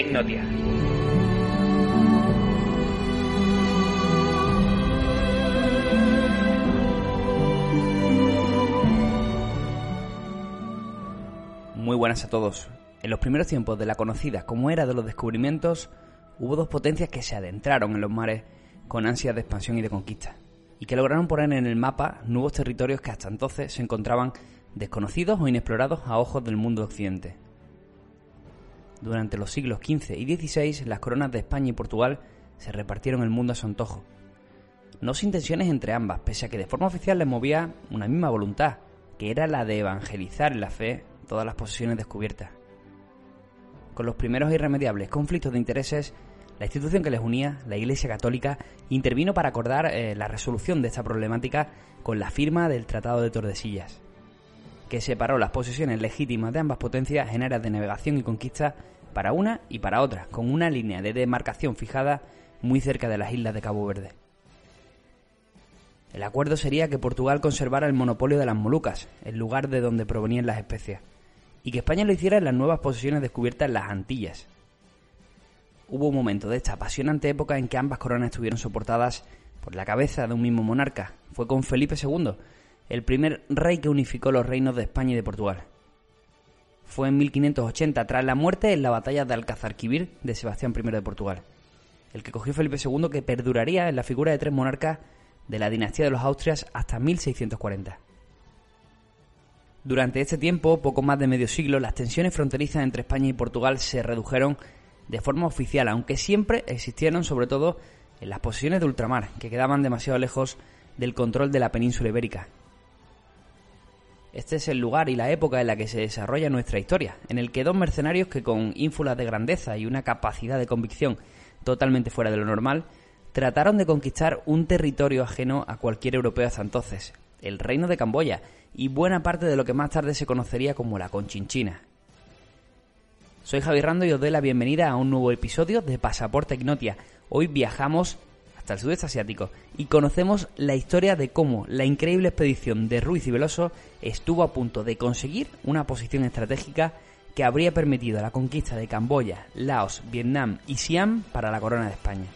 Ignotia. Muy buenas a todos. En los primeros tiempos de la conocida como era de los descubrimientos, hubo dos potencias que se adentraron en los mares con ansias de expansión y de conquista, y que lograron poner en el mapa nuevos territorios que hasta entonces se encontraban desconocidos o inexplorados a ojos del mundo occidente. Durante los siglos XV y XVI, las coronas de España y Portugal se repartieron el mundo a su antojo. No sin tensiones entre ambas, pese a que de forma oficial les movía una misma voluntad, que era la de evangelizar en la fe todas las posesiones descubiertas. Con los primeros irremediables conflictos de intereses, la institución que les unía, la Iglesia Católica, intervino para acordar eh, la resolución de esta problemática con la firma del Tratado de Tordesillas que separó las posesiones legítimas de ambas potencias en áreas de navegación y conquista para una y para otra, con una línea de demarcación fijada muy cerca de las islas de Cabo Verde. El acuerdo sería que Portugal conservara el monopolio de las Molucas, el lugar de donde provenían las especias, y que España lo hiciera en las nuevas posesiones descubiertas en las Antillas. Hubo un momento de esta apasionante época en que ambas coronas estuvieron soportadas por la cabeza de un mismo monarca. Fue con Felipe II, el primer rey que unificó los reinos de España y de Portugal. Fue en 1580, tras la muerte en la batalla de Alcazarquivir de Sebastián I de Portugal, el que cogió Felipe II que perduraría en la figura de tres monarcas de la dinastía de los Austrias hasta 1640. Durante este tiempo, poco más de medio siglo, las tensiones fronterizas entre España y Portugal se redujeron de forma oficial, aunque siempre existieron sobre todo en las posiciones de ultramar, que quedaban demasiado lejos del control de la península ibérica, este es el lugar y la época en la que se desarrolla nuestra historia, en el que dos mercenarios que con ínfulas de grandeza y una capacidad de convicción totalmente fuera de lo normal, trataron de conquistar un territorio ajeno a cualquier europeo hasta entonces, el reino de Camboya, y buena parte de lo que más tarde se conocería como la Conchinchina. Soy Javi Rando y os doy la bienvenida a un nuevo episodio de Pasaporte Ignotia. Hoy viajamos hasta sudeste asiático y conocemos la historia de cómo la increíble expedición de Ruiz y Veloso estuvo a punto de conseguir una posición estratégica que habría permitido la conquista de Camboya, Laos, Vietnam y Siam para la corona de España.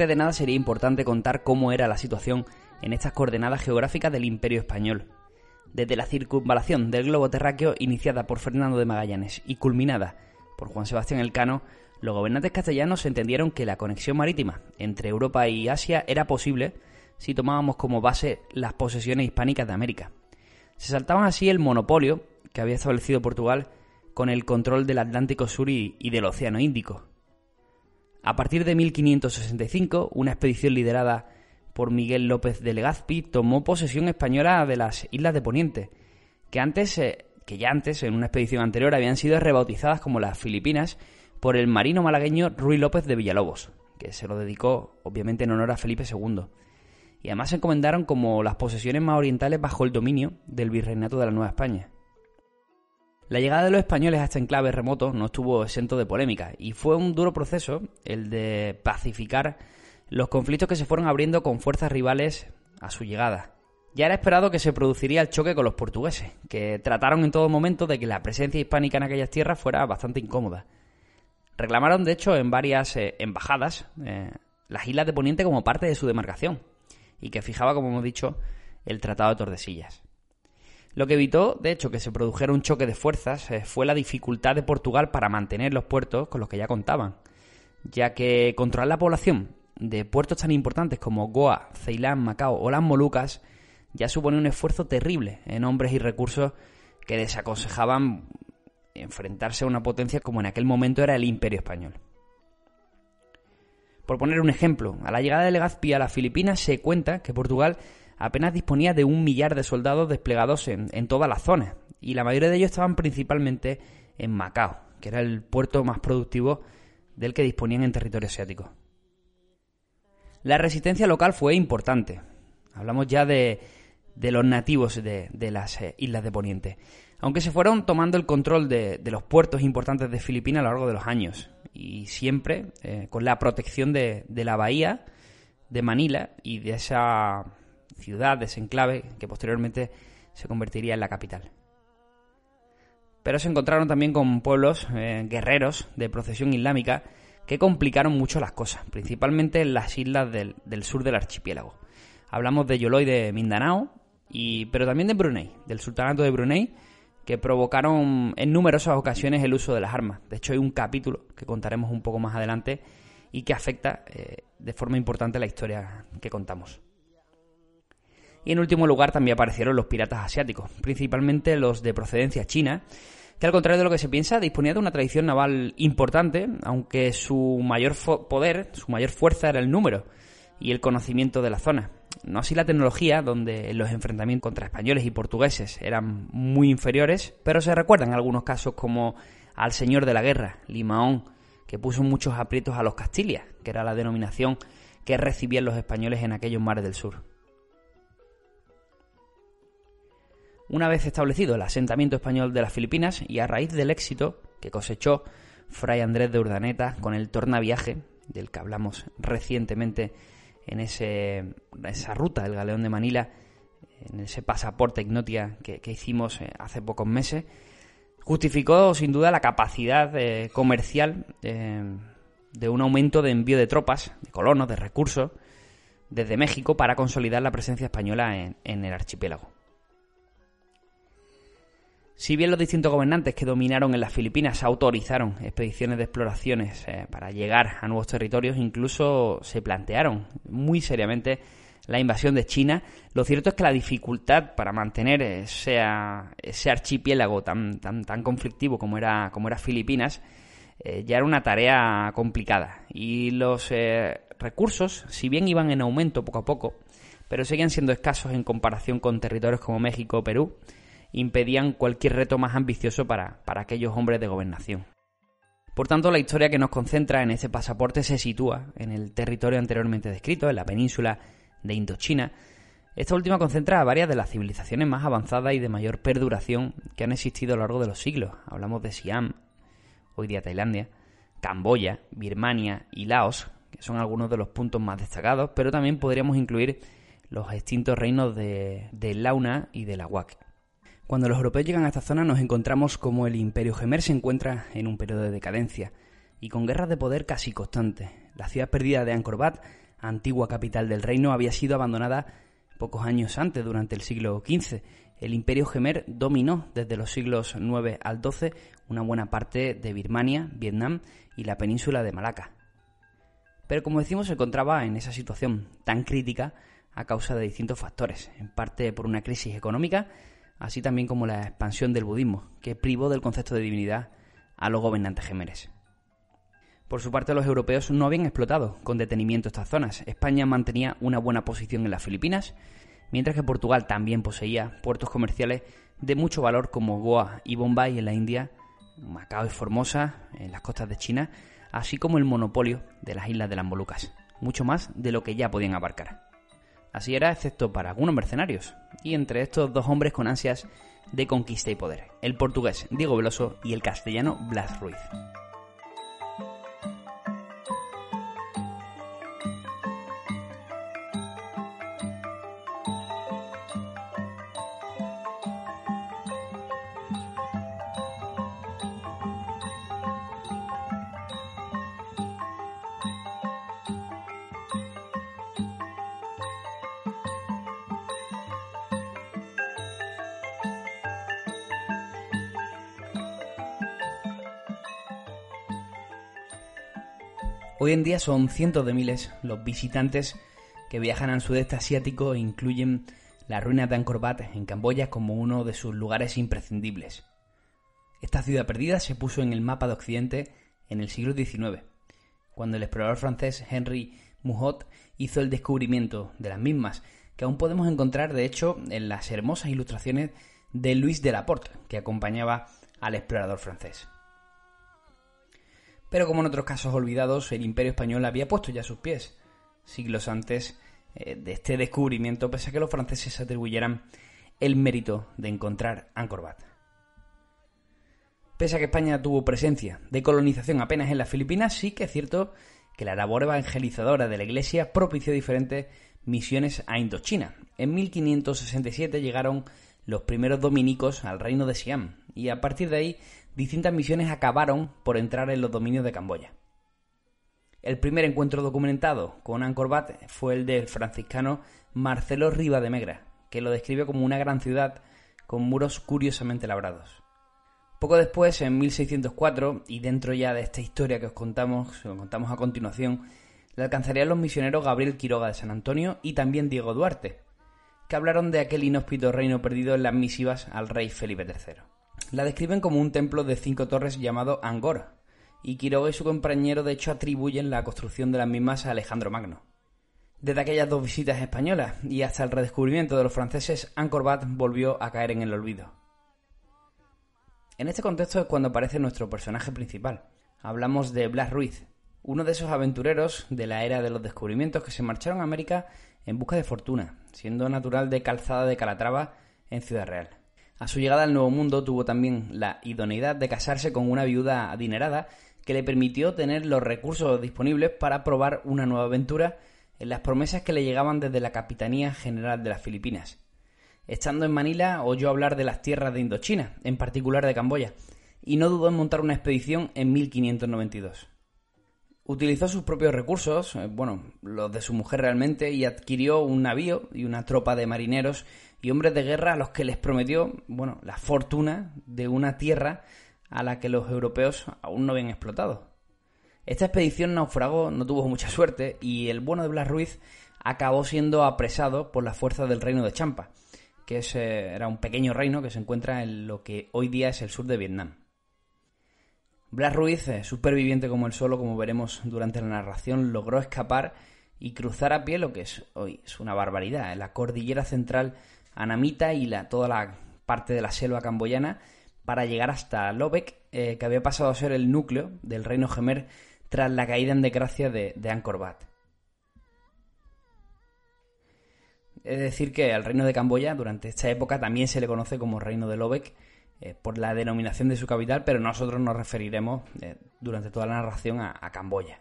Antes de nada sería importante contar cómo era la situación en estas coordenadas geográficas del Imperio Español. Desde la circunvalación del globo terráqueo iniciada por Fernando de Magallanes y culminada por Juan Sebastián Elcano, los gobernantes castellanos entendieron que la conexión marítima entre Europa y Asia era posible si tomábamos como base las posesiones hispánicas de América. Se saltaban así el monopolio que había establecido Portugal con el control del Atlántico Sur y, del Océano Índico, a partir de 1565, una expedición liderada por Miguel López de Legazpi tomó posesión española de las islas de Poniente, que antes, eh, que ya antes, en una expedición anterior, habían sido rebautizadas como las Filipinas por el marino malagueño Ruy López de Villalobos, que se lo dedicó obviamente en honor a Felipe II. Y además se encomendaron como las posesiones más orientales bajo el dominio del virreinato de la Nueva España. La llegada de los españoles a este enclave remoto no estuvo exento de polémica y fue un duro proceso el de pacificar los conflictos que se fueron abriendo con fuerzas rivales a su llegada. Ya era esperado que se produciría el choque con los portugueses, que trataron en todo momento de que la presencia hispánica en aquellas tierras fuera bastante incómoda. Reclamaron, de hecho, en varias eh, embajadas eh, las islas de Poniente como parte de su demarcación y que fijaba, como hemos dicho, el Tratado de Tordesillas. Lo que evitó, de hecho, que se produjera un choque de fuerzas eh, fue la dificultad de Portugal para mantener los puertos con los que ya contaban, ya que controlar la población de puertos tan importantes como Goa, Ceilán, Macao o las Molucas ya supone un esfuerzo terrible en hombres y recursos que desaconsejaban enfrentarse a una potencia como en aquel momento era el Imperio Español. Por poner un ejemplo, a la llegada de Legazpi a las Filipinas se cuenta que Portugal apenas disponía de un millar de soldados desplegados en, en todas las zonas, y la mayoría de ellos estaban principalmente en Macao, que era el puerto más productivo del que disponían en territorio asiático. La resistencia local fue importante. Hablamos ya de, de los nativos de, las eh, islas de Poniente. Aunque se fueron tomando el control de, de, los puertos importantes de Filipinas a lo largo de los años. Y siempre eh, con la protección de, de la bahía de Manila y de esa ciudad, de ese enclave que posteriormente se convertiría en la capital. Pero se encontraron también con pueblos eh, guerreros de procesión islámica que complicaron mucho las cosas, principalmente en las islas del, sur del archipiélago. Hablamos de Yoloy de Mindanao, y, pero también de Brunei, del sultanato de Brunei, que provocaron en numerosas ocasiones el uso de las armas. De hecho, hay un capítulo que contaremos un poco más adelante y que afecta eh, de forma importante la historia que contamos. Y en último lugar también aparecieron los piratas asiáticos, principalmente los de procedencia china, que al contrario de lo que se piensa, disponía de una tradición naval importante, aunque su mayor poder, su mayor fuerza era el número y el conocimiento de la zona. No así la tecnología, donde los enfrentamientos contra españoles y portugueses eran muy inferiores, pero se recuerdan algunos casos como al señor de la guerra, Limaón, que puso muchos aprietos a los Castilias, que era la denominación que recibían los españoles en aquellos mares del sur. Una vez establecido el asentamiento español de las Filipinas y a raíz del éxito que cosechó Fray Andrés de Urdaneta con el tornaviaje, del que hablamos recientemente en ese, esa ruta del Galeón de Manila, en ese pasaporte Ignotia que, hicimos eh, hace pocos meses, justificó sin duda la capacidad eh, comercial eh, de un aumento de envío de tropas, de colonos, de recursos desde México para consolidar la presencia española en el archipiélago. Si bien los distintos gobernantes que dominaron en las Filipinas autorizaron expediciones de exploraciones eh, para llegar a nuevos territorios, incluso se plantearon muy seriamente la invasión de China, lo cierto es que la dificultad para mantener ese, archipiélago tan, tan, tan conflictivo como era, como era Filipinas eh, ya era una tarea complicada. Y los eh, recursos, si bien iban en aumento poco a poco, pero seguían siendo escasos en comparación con territorios como México o Perú, impedían cualquier reto más ambicioso para, aquellos hombres de gobernación. Por tanto, la historia que nos concentra en este pasaporte se sitúa en el territorio anteriormente descrito, en la península de Indochina. Esta última concentra a varias de las civilizaciones más avanzadas y de mayor perduración que han existido a lo largo de los siglos. Hablamos de Siam, hoy día Tailandia, Camboya, Birmania y Laos, que son algunos de los puntos más destacados, pero también podríamos incluir los extintos reinos de, de Launa y de Lawak. Cuando los europeos llegan a esta zona nos encontramos como el imperio gemer se encuentra en un periodo de decadencia y con guerras de poder casi constantes. La ciudad perdida de Angkor Wat, antigua capital del reino, había sido abandonada pocos años antes, durante el siglo XV. El imperio gemer dominó desde los siglos IX al XII una buena parte de Birmania, Vietnam y la península de Malaca. Pero como decimos, se encontraba en esa situación tan crítica a causa de distintos factores, en parte por una crisis económica, así también como la expansión del budismo, que privó del concepto de divinidad a los gobernantes gemeres. Por su parte, los europeos no habían explotado con detenimiento estas zonas. España mantenía una buena posición en las Filipinas, mientras que Portugal también poseía puertos comerciales de mucho valor como Goa y Bombay en la India, Macao y Formosa en las costas de China, así como el monopolio de las islas de las Molucas, mucho más de lo que ya podían abarcar. Así era, excepto para algunos mercenarios, y entre estos dos hombres con ansias de conquista y poder, el portugués Diego Veloso y el castellano Blas Ruiz. Hoy en día son cientos de miles los visitantes que viajan al sudeste asiático e incluyen las ruinas de Angkor Wat en Camboya como uno de sus lugares imprescindibles. Esta ciudad perdida se puso en el mapa de Occidente en el siglo XIX, cuando el explorador francés Henry Mouhot hizo el descubrimiento de las mismas, que aún podemos encontrar de hecho en las hermosas ilustraciones de Louis de Laporte, que acompañaba al explorador francés. Pero como en otros casos olvidados, el imperio español había puesto ya sus pies, siglos antes eh, de este descubrimiento, pese a que los franceses atribuyeran el mérito de encontrar Angkor Wat. Pese a que España tuvo presencia de colonización apenas en las Filipinas, sí que es cierto que la labor evangelizadora de la Iglesia propició diferentes misiones a Indochina. En 1567 llegaron los primeros dominicos al reino de Siam, y a partir de ahí distintas misiones acabaron por entrar en los dominios de Camboya. El primer encuentro documentado con Angkor Wat fue el del franciscano Marcelo Riva de Megra, que lo describe como una gran ciudad con muros curiosamente labrados. Poco después, en 1604, y dentro ya de esta historia que os contamos, os contamos a continuación, le alcanzarían los misioneros Gabriel Quiroga de San Antonio y también Diego Duarte, que hablaron de aquel inhóspito reino perdido en las misivas al rey Felipe III. La describen como un templo de cinco torres llamado Angora, y Quiroga y su compañero de hecho atribuyen la construcción de las mismas a Alejandro Magno. Desde aquellas dos visitas españolas y hasta el redescubrimiento de los franceses, Angkor Wat volvió a caer en el olvido. En este contexto es cuando aparece nuestro personaje principal. Hablamos de Blas Ruiz, uno de esos aventureros de la era de los descubrimientos que se marcharon a América en busca de fortuna, siendo natural de Calzada de Calatrava en Ciudad Real. A su llegada al Nuevo Mundo tuvo también la idoneidad de casarse con una viuda adinerada que le permitió tener los recursos disponibles para probar una nueva aventura en las promesas que le llegaban desde la Capitanía General de las Filipinas. Estando en Manila, oyó hablar de las tierras de Indochina, en particular de Camboya, y no dudó en montar una expedición en 1592. Utilizó sus propios recursos, eh, bueno, los de su mujer realmente, y adquirió un navío y una tropa de marineros y hombres de guerra a los que les prometió, bueno, la fortuna de una tierra a la que los europeos aún no habían explotado. Esta expedición naufragó, no tuvo mucha suerte, y el bueno de Blas Ruiz acabó siendo apresado por las fuerzas del reino de Champa, que era un pequeño reino que se encuentra en lo que hoy día es el sur de Vietnam. Blas Ruiz, eh, superviviente como él solo, como veremos durante la narración, logró escapar y cruzar a pie lo que es hoy es una barbaridad, la cordillera central anamita y la, toda la parte de la selva camboyana para llegar hasta Lobek, eh, que había pasado a ser el núcleo del reino Gemer tras la caída en desgracia de, Angkor Wat. Es decir, que al reino de Camboya durante esta época también se le conoce como reino de Lobek eh, por la denominación de su capital, pero nosotros nos referiremos eh, durante toda la narración a, Camboya.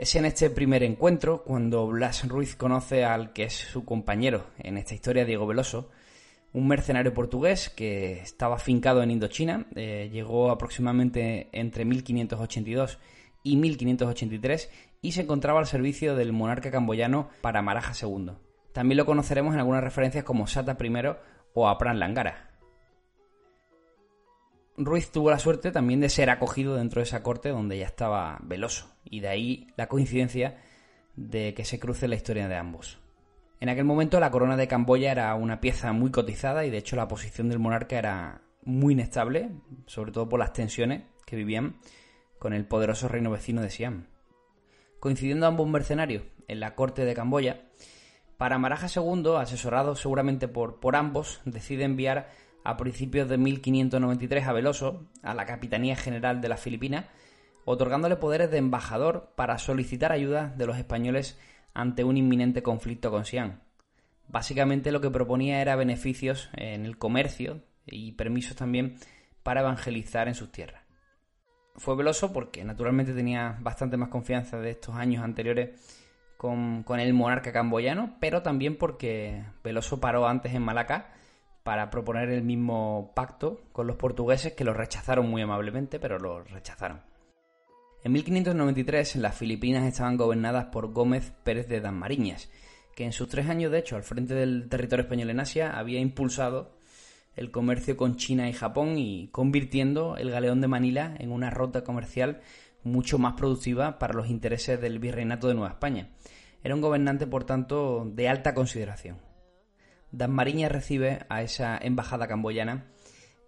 Es en este primer encuentro cuando Blas Ruiz conoce al que es su compañero en esta historia, Diego Veloso, un mercenario portugués que estaba fincado en Indochina, eh, llegó aproximadamente entre 1582 y 1583 y se encontraba al servicio del monarca camboyano Paramaraja II. También lo conoceremos en algunas referencias como Sata I o Apran Langara. Ruiz tuvo la suerte también de ser acogido dentro de esa corte donde ya estaba Veloso, y de ahí la coincidencia de que se cruce la historia de ambos. En aquel momento la corona de Camboya era una pieza muy cotizada y de hecho la posición del monarca era muy inestable, sobre todo por las tensiones que vivían con el poderoso reino vecino de Siam coincidiendo ambos mercenarios en la corte de Camboya, para Maraja II, asesorado seguramente por, por ambos, decide enviar a principios de 1593 a Veloso, a la Capitanía General de las Filipinas, otorgándole poderes de embajador para solicitar ayuda de los españoles ante un inminente conflicto con Siam. Básicamente lo que proponía era beneficios en el comercio y permisos también para evangelizar en sus tierras fue Veloso porque naturalmente tenía bastante más confianza de estos años anteriores con, el monarca camboyano, pero también porque Veloso paró antes en Malaca para proponer el mismo pacto con los portugueses que lo rechazaron muy amablemente, pero lo rechazaron. En 1593 las Filipinas estaban gobernadas por Gómez Pérez de Dasmariñas, que en sus tres años de hecho al frente del territorio español en Asia había impulsado el comercio con China y Japón y convirtiendo el galeón de Manila en una ruta comercial mucho más productiva para los intereses del virreinato de Nueva España. Era un gobernante, por tanto, de alta consideración. Dasmariñas recibe a esa embajada camboyana,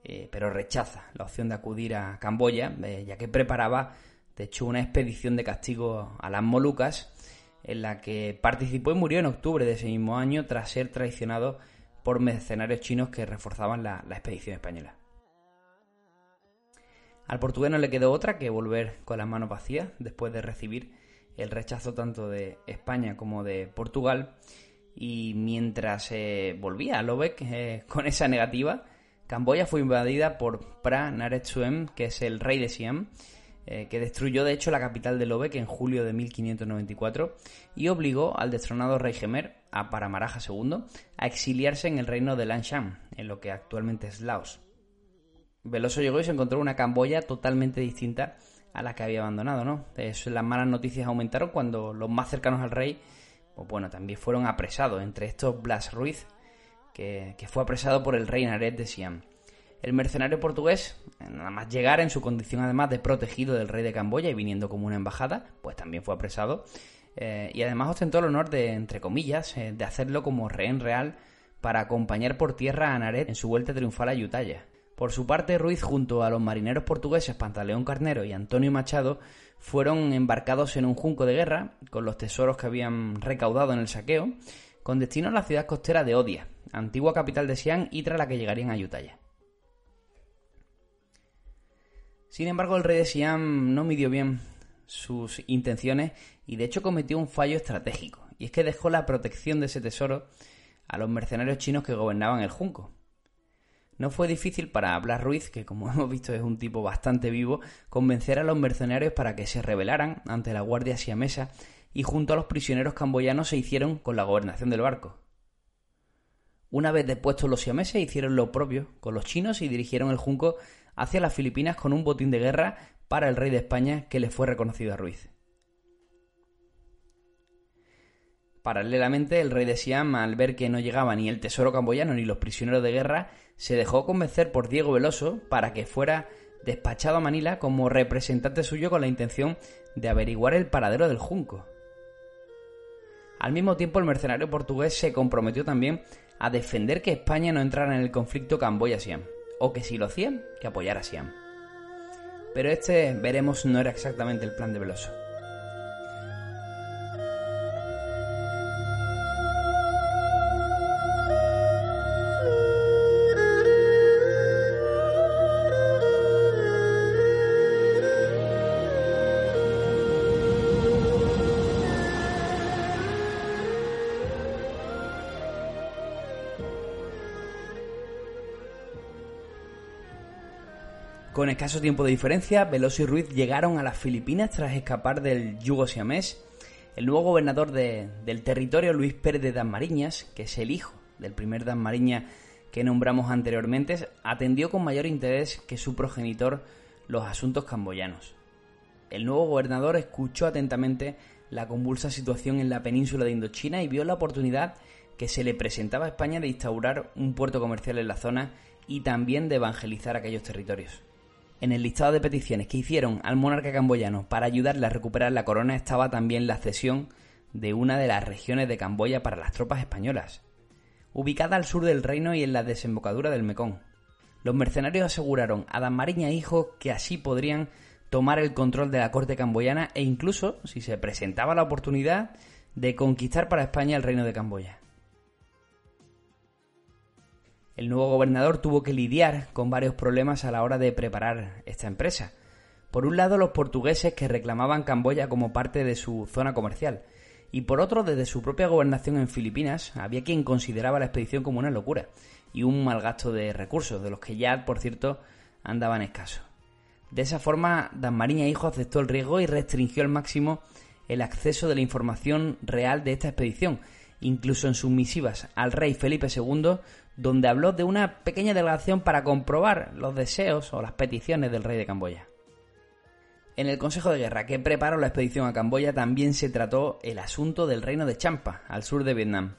eh, pero rechaza la opción de acudir a Camboya, eh, ya que preparaba, de hecho, una expedición de castigo a las Molucas, en la que participó y murió en octubre de ese mismo año tras ser traicionado por mercenarios chinos que reforzaban la expedición española. Al portugués no le quedó otra que volver con las manos vacías después de recibir el rechazo tanto de España como de Portugal. Y mientras eh, volvía a Lobeck eh, con esa negativa, Camboya fue invadida por Pra Naretsuem, que es el rey de Siam, eh, que destruyó de hecho la capital de Lobeck en julio de 1594 y obligó al destronado rey Gemer, a Paramaraja II, a exiliarse en el reino de Lanshan, en lo que actualmente es Laos. Veloso llegó y se encontró una Camboya totalmente distinta a la que había abandonado, ¿no? las malas noticias aumentaron cuando los más cercanos al rey, pues bueno, también fueron apresados, entre estos Blas Ruiz, que, fue apresado por el rey Naret de Siam. El mercenario portugués, nada más llegar en su condición además de protegido del rey de Camboya y viniendo como una embajada, pues también fue apresado. Eh, y además ostentó el honor de, entre comillas, eh, de hacerlo como rehén real para acompañar por tierra a Naret en su vuelta triunfal a Yutaya. Por su parte, Ruiz, junto a los marineros portugueses Pantaleón Carnero y Antonio Machado, fueron embarcados en un junco de guerra con los tesoros que habían recaudado en el saqueo, con destino a la ciudad costera de Odia, antigua capital de Siam y tras la que llegarían a Ayutthaya. Sin embargo, el rey de Siam no midió bien sus intenciones y de hecho cometió un fallo estratégico, y es que dejó la protección de ese tesoro a los mercenarios chinos que gobernaban el junco. No fue difícil para Blas Ruiz, que como hemos visto es un tipo bastante vivo, convencer a los mercenarios para que se rebelaran ante la guardia siamesa y junto a los prisioneros camboyanos se hicieron con la gobernación del barco. Una vez depuestos los siameses hicieron lo propio con los chinos y dirigieron el junco hacia las Filipinas con un botín de guerra para el rey de España que le fue reconocido a Ruiz. Paralelamente, el rey de Siam, al ver que no llegaba ni el tesoro camboyano ni los prisioneros de guerra, se dejó convencer por Diego Veloso para que fuera despachado a Manila como representante suyo con la intención de averiguar el paradero del junco. Al mismo tiempo, el mercenario portugués se comprometió también a defender que España no entrara en el conflicto Camboya-Siam, o que si lo hacían, que apoyara a Siam. Pero este, veremos, no era exactamente el plan de Veloso. Escaso tiempo de diferencia, Veloso y Ruiz llegaron a las Filipinas tras escapar del yugo siamés. El nuevo gobernador del territorio, Luis Pérez de Dasmariñas, que es el hijo del primer Dasmariña que nombramos anteriormente, atendió con mayor interés que su progenitor los asuntos camboyanos. El nuevo gobernador escuchó atentamente la convulsa situación en la península de Indochina y vio la oportunidad que se le presentaba a España de instaurar un puerto comercial en la zona y también de evangelizar aquellos territorios. En el listado de peticiones que hicieron al monarca camboyano para ayudarle a recuperar la corona estaba también la cesión de una de las regiones de Camboya para las tropas españolas, ubicada al sur del reino y en la desembocadura del Mekong. Los mercenarios aseguraron a Damariña hijo que así podrían tomar el control de la corte camboyana e incluso, si se presentaba la oportunidad, de conquistar para España el reino de Camboya. El nuevo gobernador tuvo que lidiar con varios problemas a la hora de preparar esta empresa. Por un lado, los portugueses que reclamaban Camboya como parte de su zona comercial, y por otro, desde su propia gobernación en Filipinas, había quien consideraba la expedición como una locura y un mal gasto de recursos, de los que ya, por cierto, andaban escasos. De esa forma, Dasmariña Hijo aceptó el riesgo y restringió al máximo el acceso de la información real de esta expedición, incluso en sus misivas al rey Felipe II donde habló de una pequeña delegación para comprobar los deseos o las peticiones del rey de Camboya. En el Consejo de Guerra que preparó la expedición a Camboya también se trató el asunto del reino de Champa, al sur de Vietnam.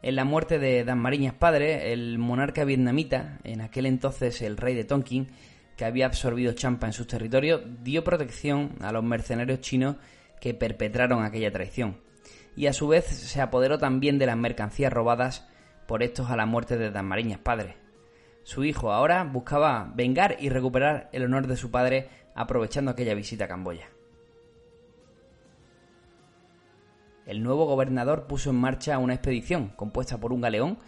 En la muerte de Dan Mariñas padre, el monarca vietnamita, en aquel entonces el rey de Tonkin, que había absorbido Champa en sus territorios, dio protección a los mercenarios chinos que perpetraron aquella traición, y a su vez se apoderó también de las mercancías robadas por estos a la muerte de Damariñas padre. Su hijo ahora buscaba vengar y recuperar el honor de su padre aprovechando aquella visita a Camboya. El nuevo gobernador puso en marcha una expedición compuesta por un galeón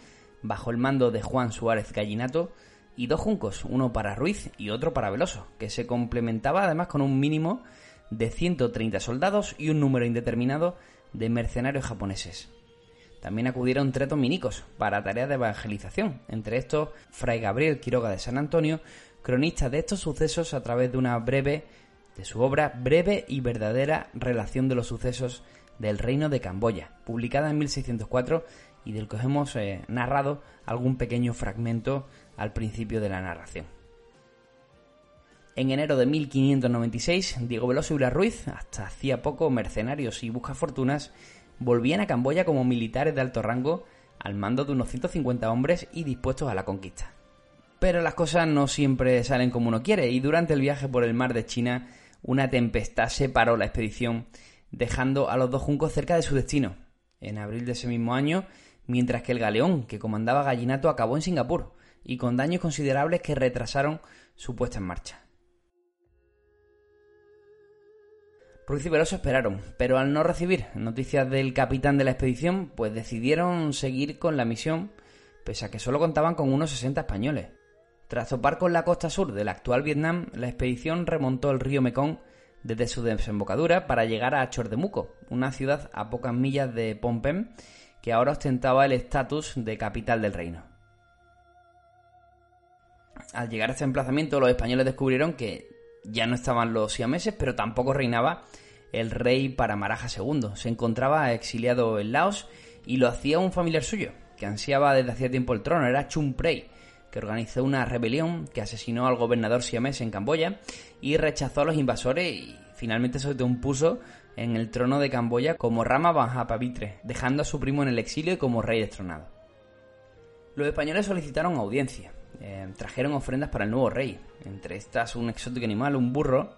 bajo el mando de Juan Suárez Gallinato y dos juncos, uno para Ruiz y otro para Veloso, que se complementaba además con un mínimo de 130 soldados y un número indeterminado de mercenarios japoneses. También acudieron tres dominicos para tareas de evangelización, entre estos Fray Gabriel Quiroga de San Antonio, cronista de estos sucesos a través de una breve, de su obra Breve y verdadera relación de los sucesos del reino de Camboya, publicada en 1604 y del que os hemos eh, narrado algún pequeño fragmento al principio de la narración. En enero de 1596, Diego Veloso y Blas Ruiz, hasta hacía poco mercenarios y buscafortunas, volvían a Camboya como militares de alto rango al mando de unos 150 hombres y dispuestos a la conquista. Pero las cosas no siempre salen como uno quiere y durante el viaje por el mar de China una tempestad separó la expedición dejando a los dos juncos cerca de su destino, en abril de ese mismo año, mientras que el galeón que comandaba Gallinato acabó en Singapur y con daños considerables que retrasaron su puesta en marcha. Ruiz y Veloso esperaron, pero al no recibir noticias del capitán de la expedición, pues decidieron seguir con la misión, pese a que solo contaban con unos 60 españoles. Tras topar con la costa sur del actual Vietnam, la expedición remontó el río Mekong desde su desembocadura para llegar a Chordemuco, una ciudad a pocas millas de Phnom que ahora ostentaba el estatus de capital del reino. Al llegar a este emplazamiento, los españoles descubrieron que ya no estaban los siameses, pero tampoco reinaba el rey Paramaraja II. Se encontraba exiliado en Laos y lo hacía un familiar suyo, que ansiaba desde hacía tiempo el trono, era Chum Prey, que organizó una rebelión que asesinó al gobernador siamés en Camboya y rechazó a los invasores y finalmente se impuso en el trono de Camboya como Rama Banjapavitre, dejando a su primo en el exilio y como rey destronado. Los españoles solicitaron audiencia, eh, trajeron ofrendas para el nuevo rey, entre estas un exótico animal, un burro,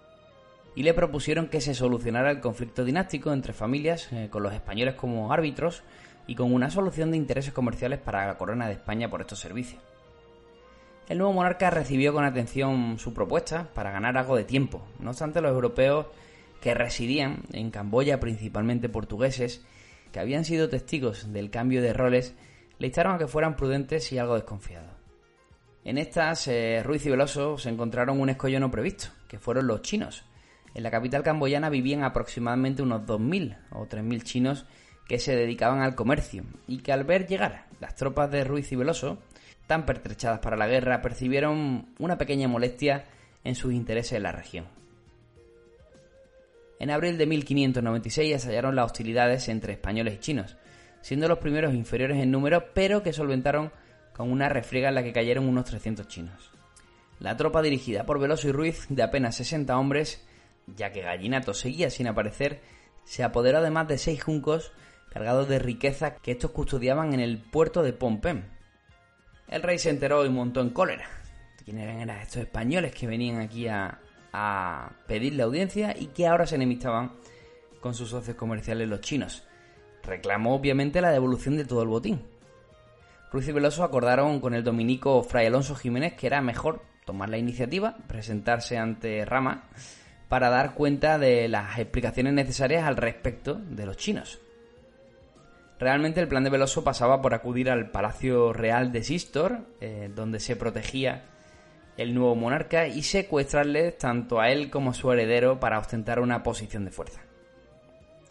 y le propusieron que se solucionara el conflicto dinástico entre familias, eh, con los españoles como árbitros, y con una solución de intereses comerciales para la corona de España por estos servicios. El nuevo monarca recibió con atención su propuesta para ganar algo de tiempo. No obstante, los europeos que residían en Camboya, principalmente portugueses, que habían sido testigos del cambio de roles, le instaron a que fueran prudentes y algo desconfiados. En estas, eh, Ruiz y Veloso se encontraron un escollo no previsto, que fueron los chinos. En la capital camboyana vivían aproximadamente unos 2.000 o 3.000 chinos que se dedicaban al comercio y que al ver llegar las tropas de Ruiz y Veloso, tan pertrechadas para la guerra, percibieron una pequeña molestia en sus intereses en la región. En abril de 1596 estallaron las hostilidades entre españoles y chinos, siendo los primeros inferiores en número, pero que solventaron con una refriega en la que cayeron unos 300 chinos. La tropa dirigida por Veloso y Ruiz, de apenas 60 hombres, ya que Gallinato seguía sin aparecer, se apoderó además de seis juncos cargados de riqueza que estos custodiaban en el puerto de Pompem. El rey se enteró y montó en cólera. ¿Quiénes eran estos españoles que venían aquí a, a pedirle audiencia y que ahora se enemistaban con sus socios comerciales los chinos? Reclamó obviamente la devolución de todo el botín, Ruiz y Veloso acordaron con el dominico Fray Alonso Jiménez que era mejor tomar la iniciativa, presentarse ante Rama, para dar cuenta de las explicaciones necesarias al respecto de los chinos. Realmente el plan de Veloso pasaba por acudir al Palacio Real de Sistor, eh, donde se protegía el nuevo monarca, y secuestrarle tanto a él como a su heredero para ostentar una posición de fuerza.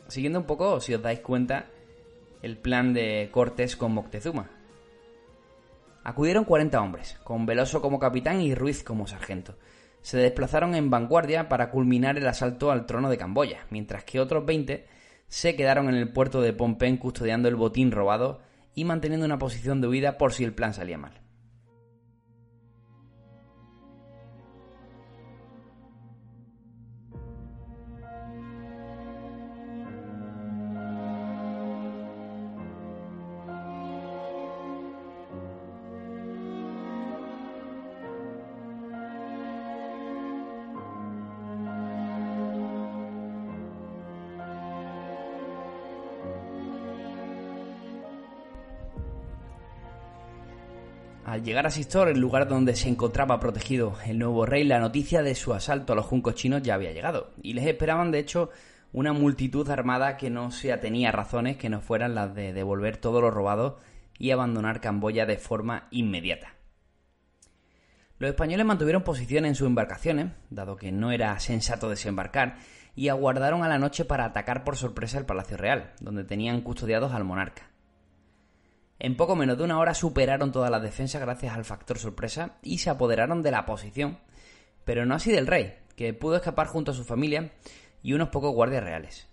Siguiendo un poco, si os dais cuenta, el plan de Cortés con Moctezuma. Acudieron 40 hombres, con Veloso como capitán y Ruiz como sargento. Se desplazaron en vanguardia para culminar el asalto al trono de Camboya, mientras que otros 20 se quedaron en el puerto de Pompén custodiando el botín robado y manteniendo una posición de huida por si el plan salía mal. Al llegar a Sistor, el lugar donde se encontraba protegido el nuevo rey, la noticia de su asalto a los juncos chinos ya había llegado. Y les esperaban, de hecho, una multitud armada que no se atenía a razones que no fueran las de devolver todo lo robado y abandonar Camboya de forma inmediata. Los españoles mantuvieron posición en sus embarcaciones, dado que no era sensato desembarcar, y aguardaron a la noche para atacar por sorpresa el Palacio Real, donde tenían custodiados al monarca. En poco menos de una hora superaron todas las defensas gracias al factor sorpresa y se apoderaron de la posición, pero no así del rey, que pudo escapar junto a su familia y unos pocos guardias reales.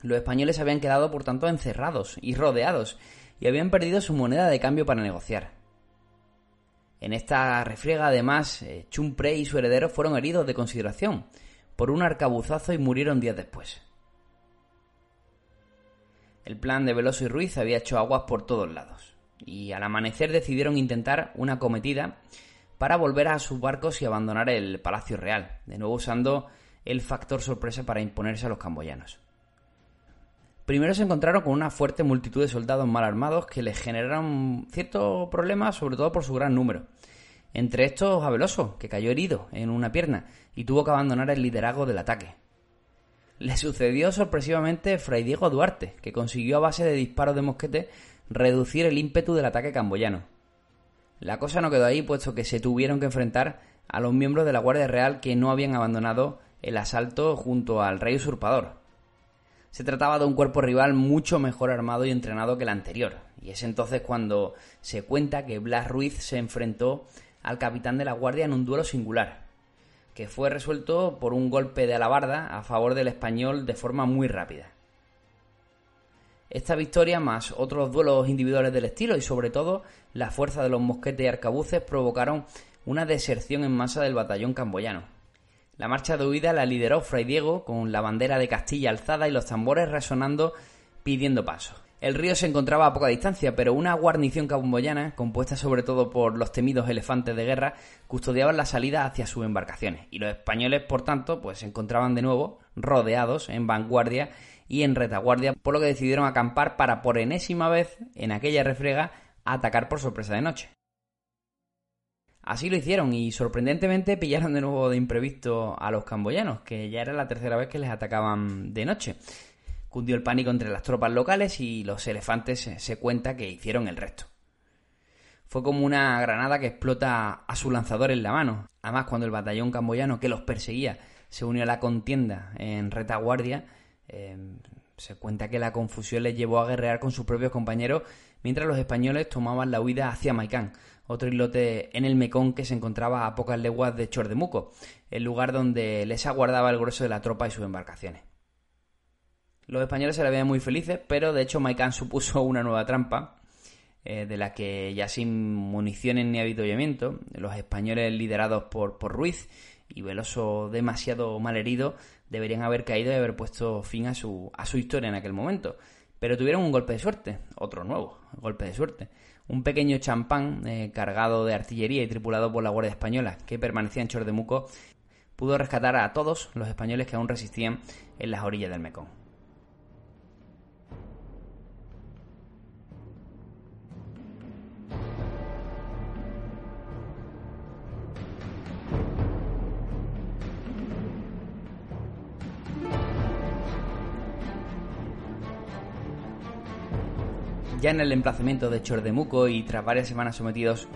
Los españoles habían quedado por tanto encerrados y rodeados y habían perdido su moneda de cambio para negociar. En esta refriega además eh, Chumpre y su heredero fueron heridos de consideración por un arcabuzazo y murieron días después. El plan de Veloso y Ruiz había hecho aguas por todos lados, y al amanecer decidieron intentar una cometida para volver a sus barcos y abandonar el Palacio Real, de nuevo usando el factor sorpresa para imponerse a los camboyanos. Primero se encontraron con una fuerte multitud de soldados mal armados que les generaron ciertos problemas, sobre todo por su gran número. Entre estos, Veloso, que cayó herido en una pierna y tuvo que abandonar el liderazgo del ataque. Le sucedió sorpresivamente Fray Diego Duarte, que consiguió a base de disparos de mosquete reducir el ímpetu del ataque camboyano. La cosa no quedó ahí, puesto que se tuvieron que enfrentar a los miembros de la Guardia Real que no habían abandonado el asalto junto al rey usurpador. Se trataba de un cuerpo rival mucho mejor armado y entrenado que el anterior, y es entonces cuando se cuenta que Blas Ruiz se enfrentó al capitán de la Guardia en un duelo singular que fue resuelto por un golpe de alabarda a favor del español de forma muy rápida. Esta victoria, más otros duelos individuales del estilo y sobre todo la fuerza de los mosquetes y arcabuces provocaron una deserción en masa del batallón camboyano. La marcha de huida la lideró Fray Diego con la bandera de Castilla alzada y los tambores resonando pidiendo paso. El río se encontraba a poca distancia, pero una guarnición camboyana, compuesta sobre todo por los temidos elefantes de guerra, custodiaban la salida hacia sus embarcaciones, y los españoles, por tanto, pues se encontraban de nuevo rodeados en vanguardia y en retaguardia, por lo que decidieron acampar para por enésima vez en aquella refrega atacar por sorpresa de noche. Así lo hicieron y sorprendentemente pillaron de nuevo de imprevisto a los camboyanos, que ya era la tercera vez que les atacaban de noche. Cundió el pánico entre las tropas locales y los elefantes se, cuenta que hicieron el resto. Fue como una granada que explota a su lanzador en la mano. Además, cuando el batallón camboyano que los perseguía se unió a la contienda en retaguardia, em, se cuenta que la confusión les llevó a guerrear con sus propios compañeros mientras los españoles tomaban la huida hacia Maicán, otro islote en el Mekong que se encontraba a pocas leguas de Chordemuco, el lugar donde les aguardaba el grueso de la tropa y sus embarcaciones. Los españoles se la veían muy felices, pero de hecho Maicán supuso una nueva trampa, eh, de la que ya sin municiones ni avituallamiento, los españoles liderados por, por Ruiz y Veloso demasiado mal herido, deberían haber caído y haber puesto fin a su, a su historia en aquel momento. Pero tuvieron un golpe de suerte, otro nuevo golpe de suerte. Un pequeño champán eh, cargado de artillería y tripulado por la Guardia Española, que permanecía en Chordemuco, pudo rescatar a todos los españoles que aún resistían en las orillas del Mekong. Ya en el emplazamiento de Chordemuco y tras varias semanas sometidos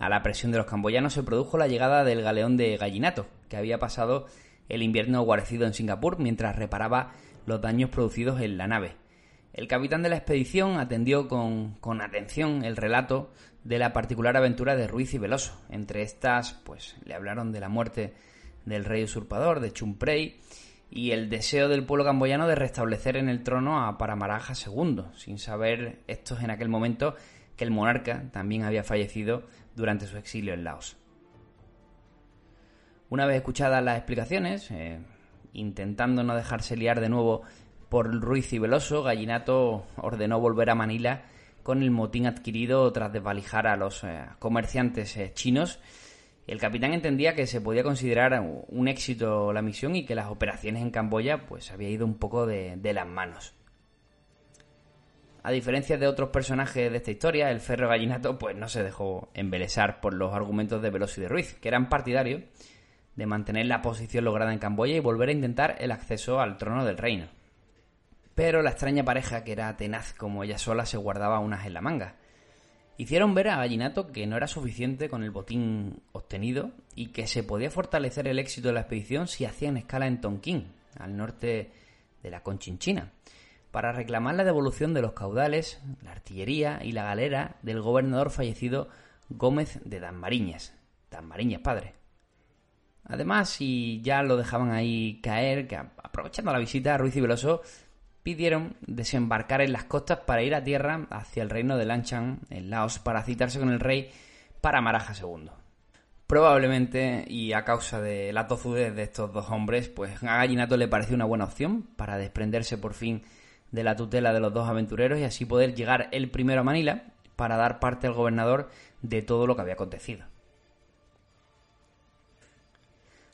a la presión de los camboyanos se produjo la llegada del galeón de Gallinato, que había pasado el invierno guarecido en Singapur mientras reparaba los daños producidos en la nave. El capitán de la expedición atendió con, con, atención el relato de la particular aventura de Ruiz y Veloso. Entre estas, pues le hablaron de la muerte del rey usurpador, de Chumprey, y el deseo del pueblo camboyano de restablecer en el trono a Paramaraja II, sin saber estos en aquel momento que el monarca también había fallecido durante su exilio en Laos. Una vez escuchadas las explicaciones, eh, intentando no dejarse liar de nuevo por Ruiz y Veloso, Gallinato ordenó volver a Manila con el motín adquirido tras desvalijar a los eh, comerciantes eh, chinos el capitán entendía que se podía considerar un éxito la misión y que las operaciones en Camboya pues había ido un poco de, las manos. A diferencia de otros personajes de esta historia, el Ferro Gallinato pues no se dejó embelesar por los argumentos de Veloso y de Ruiz, que eran partidarios de mantener la posición lograda en Camboya y volver a intentar el acceso al trono del reino. Pero la extraña pareja, que era tenaz como ella sola, se guardaba unas en la manga. Hicieron ver a Gallinato que no era suficiente con el botín obtenido y que se podía fortalecer el éxito de la expedición si hacían escala en Tonkin, al norte de la Conchinchina, para reclamar la devolución de los caudales, la artillería y la galera del gobernador fallecido Gómez de Danmariñas, Danmariñas padre. Además, si ya lo dejaban ahí caer, aprovechando la visita, Ruiz y Veloso pidieron desembarcar en las costas para ir a tierra hacia el reino de Lanchan, en Laos, para citarse con el rey Paramaraja II. Probablemente, y a causa de la tozudez de estos dos hombres, pues a Gallinato le pareció una buena opción para desprenderse por fin de la tutela de los dos aventureros y así poder llegar él primero a Manila para dar parte al gobernador de todo lo que había acontecido.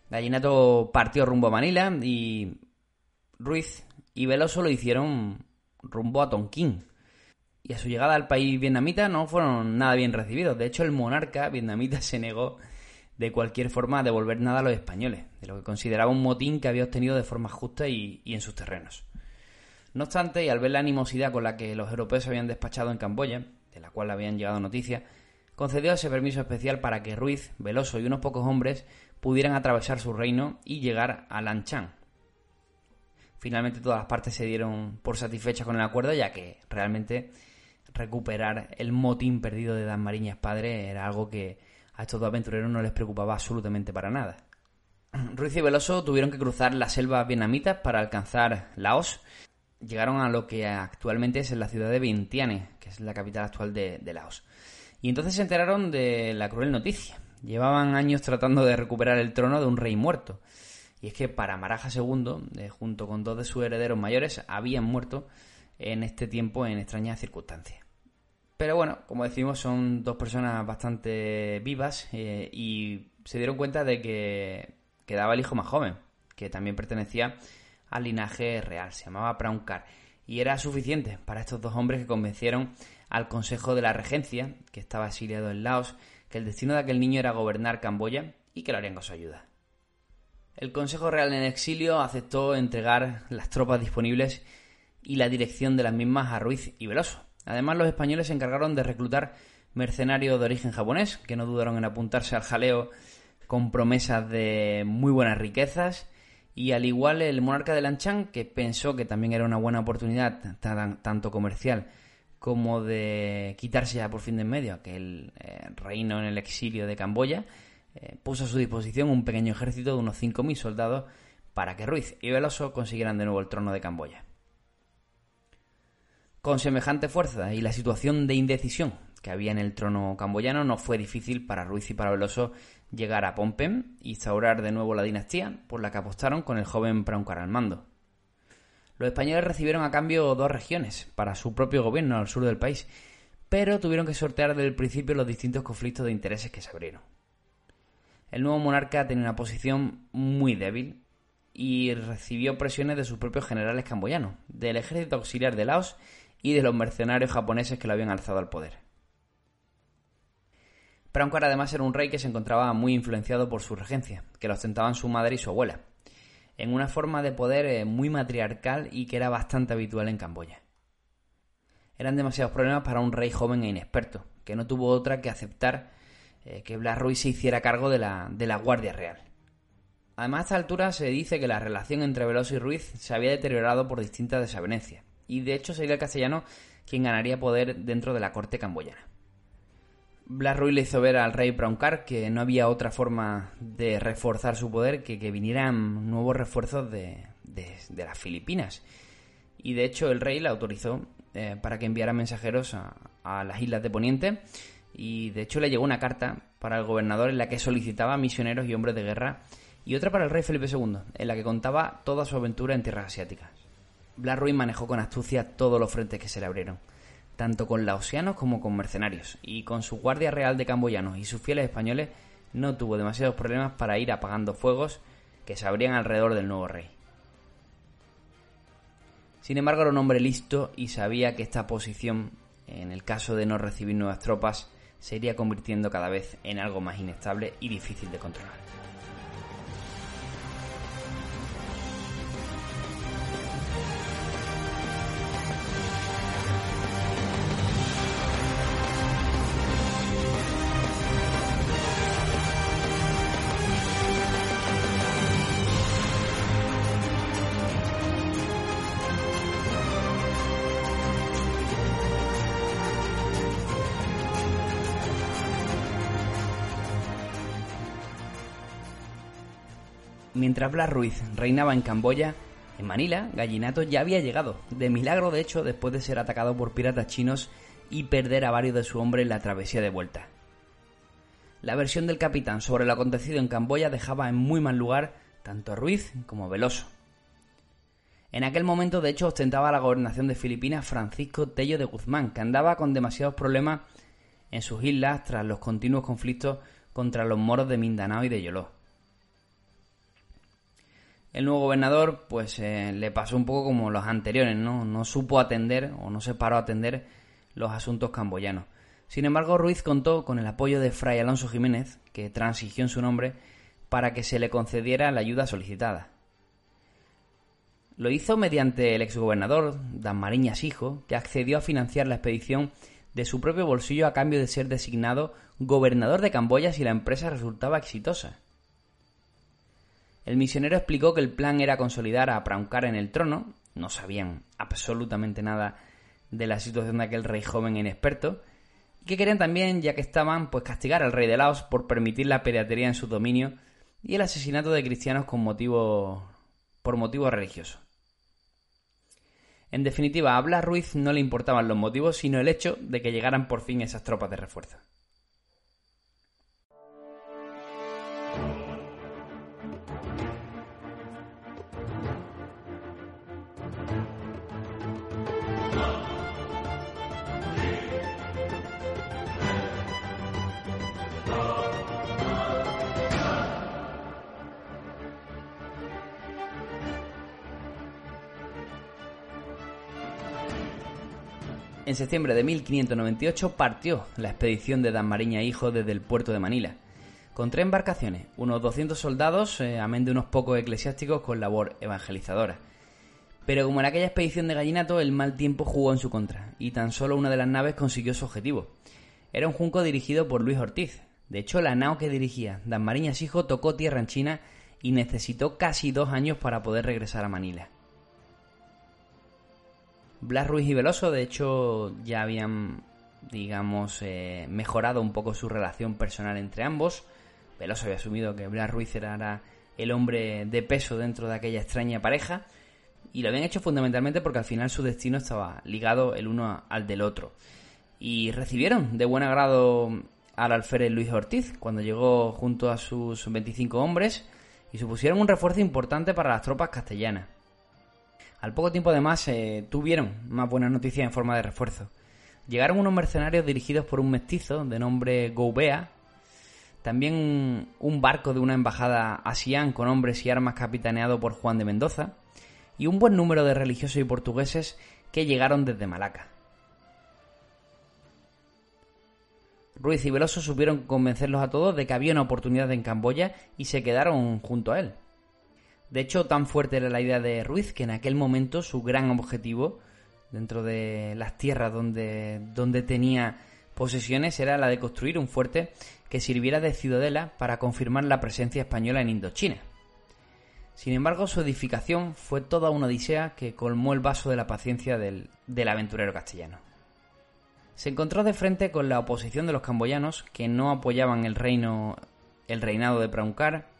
Gallinato partió rumbo a Manila y Ruiz y Veloso lo hicieron rumbo a Tonkin. Y a su llegada al país vietnamita no fueron nada bien recibidos. De hecho, el monarca vietnamita se negó de cualquier forma a devolver nada a los españoles, de lo que consideraba un motín que había obtenido de forma justa y, en sus terrenos. No obstante, y al ver la animosidad con la que los europeos habían despachado en Camboya, de la cual habían llegado noticias, concedió ese permiso especial para que Ruiz, Veloso y unos pocos hombres pudieran atravesar su reino y llegar a Lanchan. Finalmente todas las partes se dieron por satisfechas con el acuerdo, ya que realmente recuperar el motín perdido de Dan Mariñas padre era algo que a estos dos aventureros no les preocupaba absolutamente para nada. Ruiz y Veloso tuvieron que cruzar las selvas vietnamitas para alcanzar Laos. Llegaron a lo que actualmente es la ciudad de Vientiane, que es la capital actual de, de Laos. Y entonces se enteraron de la cruel noticia. Llevaban años tratando de recuperar el trono de un rey muerto. Y es que para Maraja II, eh, junto con dos de sus herederos mayores, habían muerto en este tiempo en extrañas circunstancias. Pero bueno, como decimos, son dos personas bastante vivas eh, y se dieron cuenta de que quedaba el hijo más joven, que también pertenecía al linaje real, se llamaba Praunkar. Y era suficiente para estos dos hombres que convencieron al Consejo de la Regencia, que estaba exiliado en Laos, que el destino de aquel niño era gobernar Camboya y que lo harían con su ayuda. El Consejo Real en exilio aceptó entregar las tropas disponibles y la dirección de las mismas a Ruiz y Veloso. Además, los españoles se encargaron de reclutar mercenarios de origen japonés, que no dudaron en apuntarse al jaleo con promesas de muy buenas riquezas, y al igual el monarca de Lanchan, que pensó que también era una buena oportunidad, tanto comercial como de quitarse ya por fin de en medio aquel eh, reino en el exilio de Camboya, eh, puso a su disposición un pequeño ejército de unos 5.000 soldados para que Ruiz y Veloso consiguieran de nuevo el trono de Camboya. Con semejante fuerza y la situación de indecisión que había en el trono camboyano, no fue difícil para Ruiz y para Veloso llegar a Phnom e instaurar de nuevo la dinastía por la que apostaron con el joven Prauncar al mando. Los españoles recibieron a cambio dos regiones para su propio gobierno al sur del país, pero tuvieron que sortear desde el principio los distintos conflictos de intereses que se abrieron. El nuevo monarca tenía una posición muy débil y recibió presiones de sus propios generales camboyanos, del ejército auxiliar de Laos y de los mercenarios japoneses que lo habían alzado al poder. Prauncar además era un rey que se encontraba muy influenciado por su regencia, que lo ostentaban su madre y su abuela, en una forma de poder eh, muy matriarcal y que era bastante habitual en Camboya. Eran demasiados problemas para un rey joven e inexperto, que no tuvo otra que aceptar eh, que Blas Ruiz se hiciera cargo de la, de la Guardia Real. Además, a esta altura se dice que la relación entre Veloso y Ruiz se había deteriorado por distintas desavenencias, y de hecho sería el castellano quien ganaría poder dentro de la corte camboyana. Blas Ruiz le hizo ver al rey Prauncar que no había otra forma de reforzar su poder que que vinieran nuevos refuerzos de, las Filipinas. Y de hecho el rey le autorizó eh, para que enviara mensajeros a, a, las islas de Poniente y de hecho le llegó una carta para el gobernador en la que solicitaba misioneros y hombres de guerra y otra para el rey Felipe II, en la que contaba toda su aventura en tierras asiáticas. Blas Ruiz manejó con astucia todos los frentes que se le abrieron tanto con laosianos como con mercenarios, y con su guardia real de camboyanos y sus fieles españoles no tuvo demasiados problemas para ir apagando fuegos que se abrían alrededor del nuevo rey. Sin embargo, era un hombre listo y sabía que esta posición, en el caso de no recibir nuevas tropas, se iría convirtiendo cada vez en algo más inestable y difícil de controlar. Mientras Blas Ruiz reinaba en Camboya, en Manila, Gallinato ya había llegado, de milagro de hecho, después de ser atacado por piratas chinos y perder a varios de su hombre en la travesía de vuelta. La versión del capitán sobre lo acontecido en Camboya dejaba en muy mal lugar tanto a Ruiz como a Veloso. En aquel momento, de hecho, ostentaba la gobernación de Filipinas Francisco Tello de Guzmán, que andaba con demasiados problemas en sus islas tras los continuos conflictos contra los moros de Mindanao y de Yoló el nuevo gobernador pues eh, le pasó un poco como los anteriores, ¿no? No supo atender o no se paró a atender los asuntos camboyanos. Sin embargo, Ruiz contó con el apoyo de Fray Alonso Jiménez, que transigió en su nombre, para que se le concediera la ayuda solicitada. Lo hizo mediante el exgobernador Mariñas Hijo, que accedió a financiar la expedición de su propio bolsillo a cambio de ser designado gobernador de Camboya si la empresa resultaba exitosa. El misionero explicó que el plan era consolidar a Prauncar en el trono, no sabían absolutamente nada de la situación de aquel rey joven e inexperto, y que querían también, ya que estaban, pues castigar al rey de Laos por permitir la piratería en su dominio y el asesinato de cristianos con motivo, por motivos religiosos. En definitiva, a Blas Ruiz no le importaban los motivos, sino el hecho de que llegaran por fin esas tropas de refuerzo. En septiembre de 1598 partió la expedición de Dan Mariña Hijo desde el puerto de Manila, con tres embarcaciones, unos 200 soldados, eh, amén de unos pocos eclesiásticos con labor evangelizadora. Pero como en aquella expedición de Gallinato, el mal tiempo jugó en su contra, y tan solo una de las naves consiguió su objetivo. Era un junco dirigido por Luis Ortiz. De hecho, la nao que dirigía Dan Mariñas Hijo tocó tierra en China y necesitó casi dos años para poder regresar a Manila. Blas Ruiz y Veloso, de hecho, ya habían, digamos, eh, mejorado un poco su relación personal entre ambos. Veloso había asumido que Blas Ruiz era el hombre de peso dentro de aquella extraña pareja. Y lo habían hecho fundamentalmente porque al final su destino estaba ligado el uno al del otro. Y recibieron de buen agrado al alférez Luis Ortiz cuando llegó junto a sus 25 hombres y supusieron un refuerzo importante para las tropas castellanas. Al poco tiempo además eh, tuvieron más buenas noticias en forma de refuerzo. Llegaron unos mercenarios dirigidos por un mestizo de nombre Goubea, también un barco de una embajada asián con hombres y armas capitaneado por Juan de Mendoza, y un buen número de religiosos y portugueses que llegaron desde Malaca. Ruiz y Veloso supieron convencerlos a todos de que había una oportunidad en Camboya y se quedaron junto a él. De hecho, tan fuerte era la idea de Ruiz que en aquel momento su gran objetivo dentro de las tierras donde, donde tenía posesiones era la de construir un fuerte que sirviera de ciudadela para confirmar la presencia española en Indochina. Sin embargo, su edificación fue toda una odisea que colmó el vaso de la paciencia del, del aventurero castellano. Se encontró de frente con la oposición de los camboyanos que no apoyaban el reino el reinado de Prauncar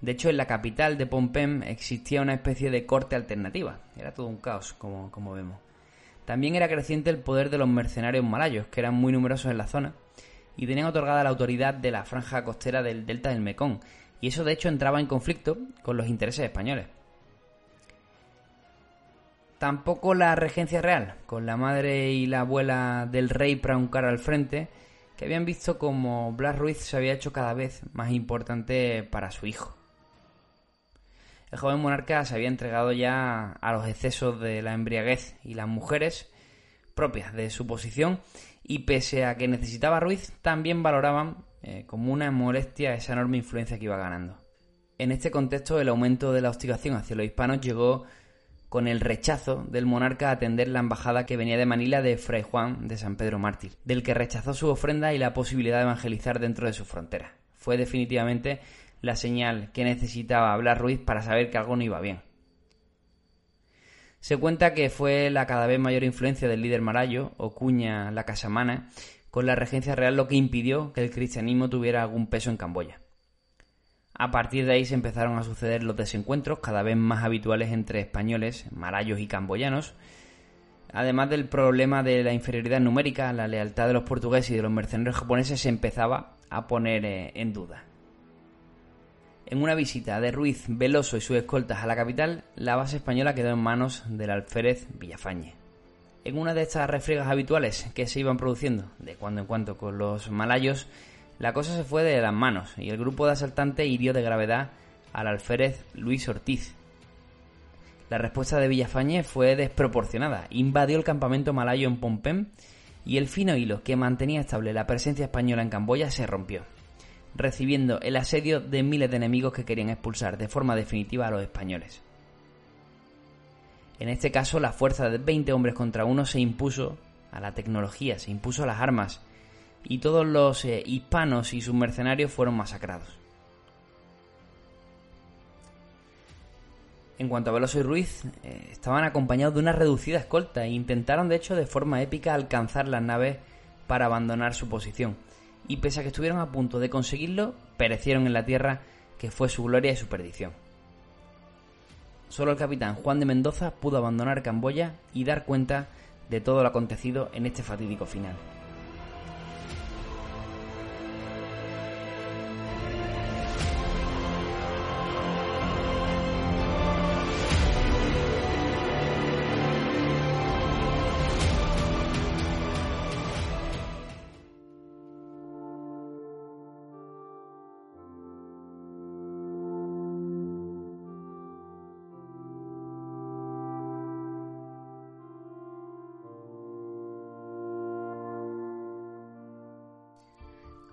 de hecho, en la capital de Pompem existía una especie de corte alternativa. Era todo un caos, como, vemos. También era creciente el poder de los mercenarios malayos, que eran muy numerosos en la zona, y tenían otorgada la autoridad de la franja costera del delta del Mekong, y eso de hecho entraba en conflicto con los intereses españoles. Tampoco la regencia real, con la madre y la abuela del rey Prauncar al frente, que habían visto como Blas Ruiz se había hecho cada vez más importante para su hijo. El joven monarca se había entregado ya a los excesos de la embriaguez y las mujeres propias de su posición y pese a que necesitaba Ruiz, también valoraban eh, como una molestia esa enorme influencia que iba ganando. En este contexto, el aumento de la hostigación hacia los hispanos llegó con el rechazo del monarca a atender la embajada que venía de Manila de Fray Juan de San Pedro Mártir, del que rechazó su ofrenda y la posibilidad de evangelizar dentro de sus fronteras. Fue definitivamente la señal que necesitaba hablar Ruiz para saber que algo no iba bien. Se cuenta que fue la cada vez mayor influencia del líder marayo, Ocuña la Casamana, con la regencia real lo que impidió que el cristianismo tuviera algún peso en Camboya. A partir de ahí se empezaron a suceder los desencuentros cada vez más habituales entre españoles, marayos y camboyanos, además del problema de la inferioridad numérica, la lealtad de los portugueses y de los mercenarios japoneses se empezaba a poner eh, en duda. En una visita de Ruiz, Veloso y sus escoltas a la capital, la base española quedó en manos del alférez Villafañe. En una de estas refriegas habituales que se iban produciendo de cuando en cuando con los malayos, la cosa se fue de las manos y el grupo de asaltantes hirió de gravedad al alférez Luis Ortiz. La respuesta de Villafañe fue desproporcionada. Invadió el campamento malayo en Pompem y el fino hilo que mantenía estable la presencia española en Camboya se rompió, recibiendo el asedio de miles de enemigos que querían expulsar de forma definitiva a los españoles. En este caso, la fuerza de 20 hombres contra uno se impuso a la tecnología, se impuso a las armas, y todos los eh, hispanos y sus mercenarios fueron masacrados. En cuanto a Veloso y Ruiz, eh, estaban acompañados de una reducida escolta e intentaron de hecho de forma épica alcanzar las naves para abandonar su posición. Y pese a que estuvieron a punto de conseguirlo, perecieron en la tierra que fue su gloria y su perdición. Solo el capitán Juan de Mendoza pudo abandonar Camboya y dar cuenta de todo lo acontecido en este fatídico final.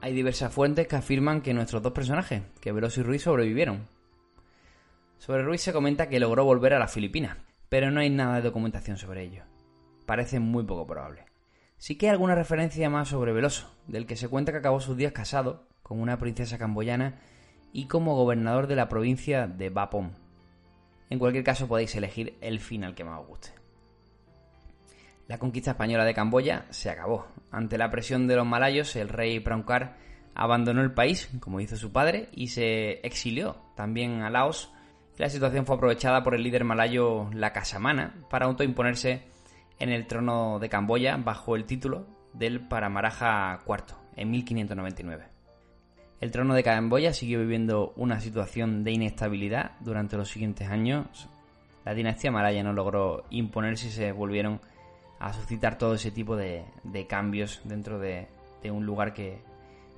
Hay diversas fuentes que afirman que nuestros dos personajes, que Veloso y Ruiz, sobrevivieron. Sobre Ruiz se comenta que logró volver a las Filipinas, pero no hay nada de documentación sobre ello. Parece muy poco probable. Sí que hay alguna referencia más sobre Veloso, del que se cuenta que acabó sus días casado con una princesa camboyana y como gobernador de la provincia de Bapom. En cualquier caso podéis elegir el final que más os guste. La conquista española de Camboya se acabó. Ante la presión de los malayos, el rey Praukar abandonó el país, como hizo su padre, y se exilió también a Laos. La situación fue aprovechada por el líder malayo La Casamana para autoimponerse en el trono de Camboya bajo el título del Paramaraja IV en 1599. El trono de Camboya siguió viviendo una situación de inestabilidad durante los siguientes años. La dinastía malaya no logró imponerse y se volvieron a suscitar todo ese tipo de, cambios dentro de, un lugar que,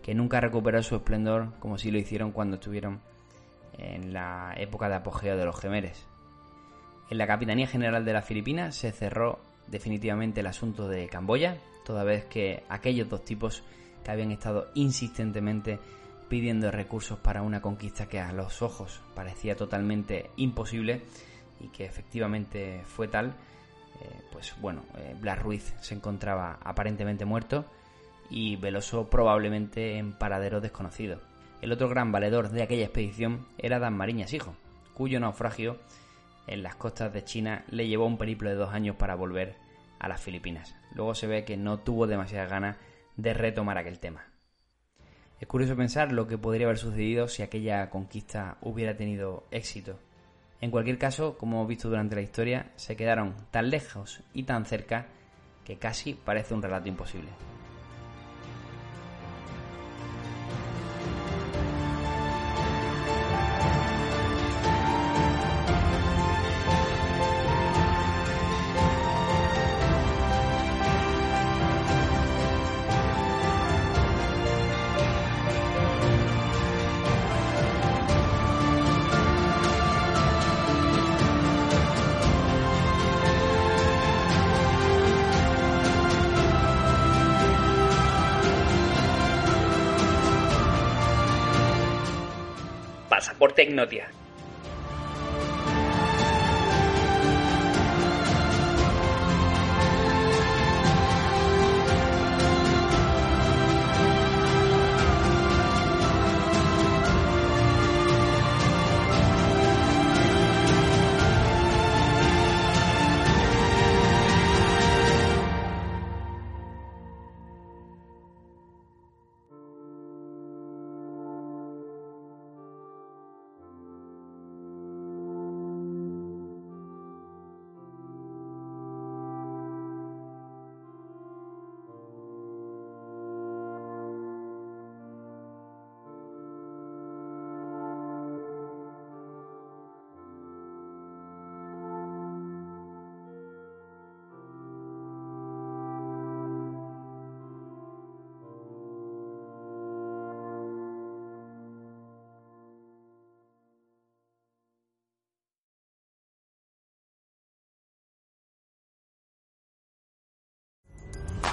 que, nunca recuperó su esplendor como si lo hicieron cuando estuvieron en la época de apogeo de los gemeres. En la Capitanía General de las Filipinas se cerró definitivamente el asunto de Camboya, toda vez que aquellos dos tipos que habían estado insistentemente pidiendo recursos para una conquista que a los ojos parecía totalmente imposible y que efectivamente fue tal, eh, pues bueno, eh, Blas Ruiz se encontraba aparentemente muerto y Veloso probablemente en paradero desconocido. El otro gran valedor de aquella expedición era Dan Mariñas Hijo, cuyo naufragio en las costas de China le llevó un periplo de dos años para volver a las Filipinas. Luego se ve que no tuvo demasiadas ganas de retomar aquel tema. Es curioso pensar lo que podría haber sucedido si aquella conquista hubiera tenido éxito. En cualquier caso, como hemos visto durante la historia, se quedaron tan lejos y tan cerca que casi parece un relato imposible. Tecnotia.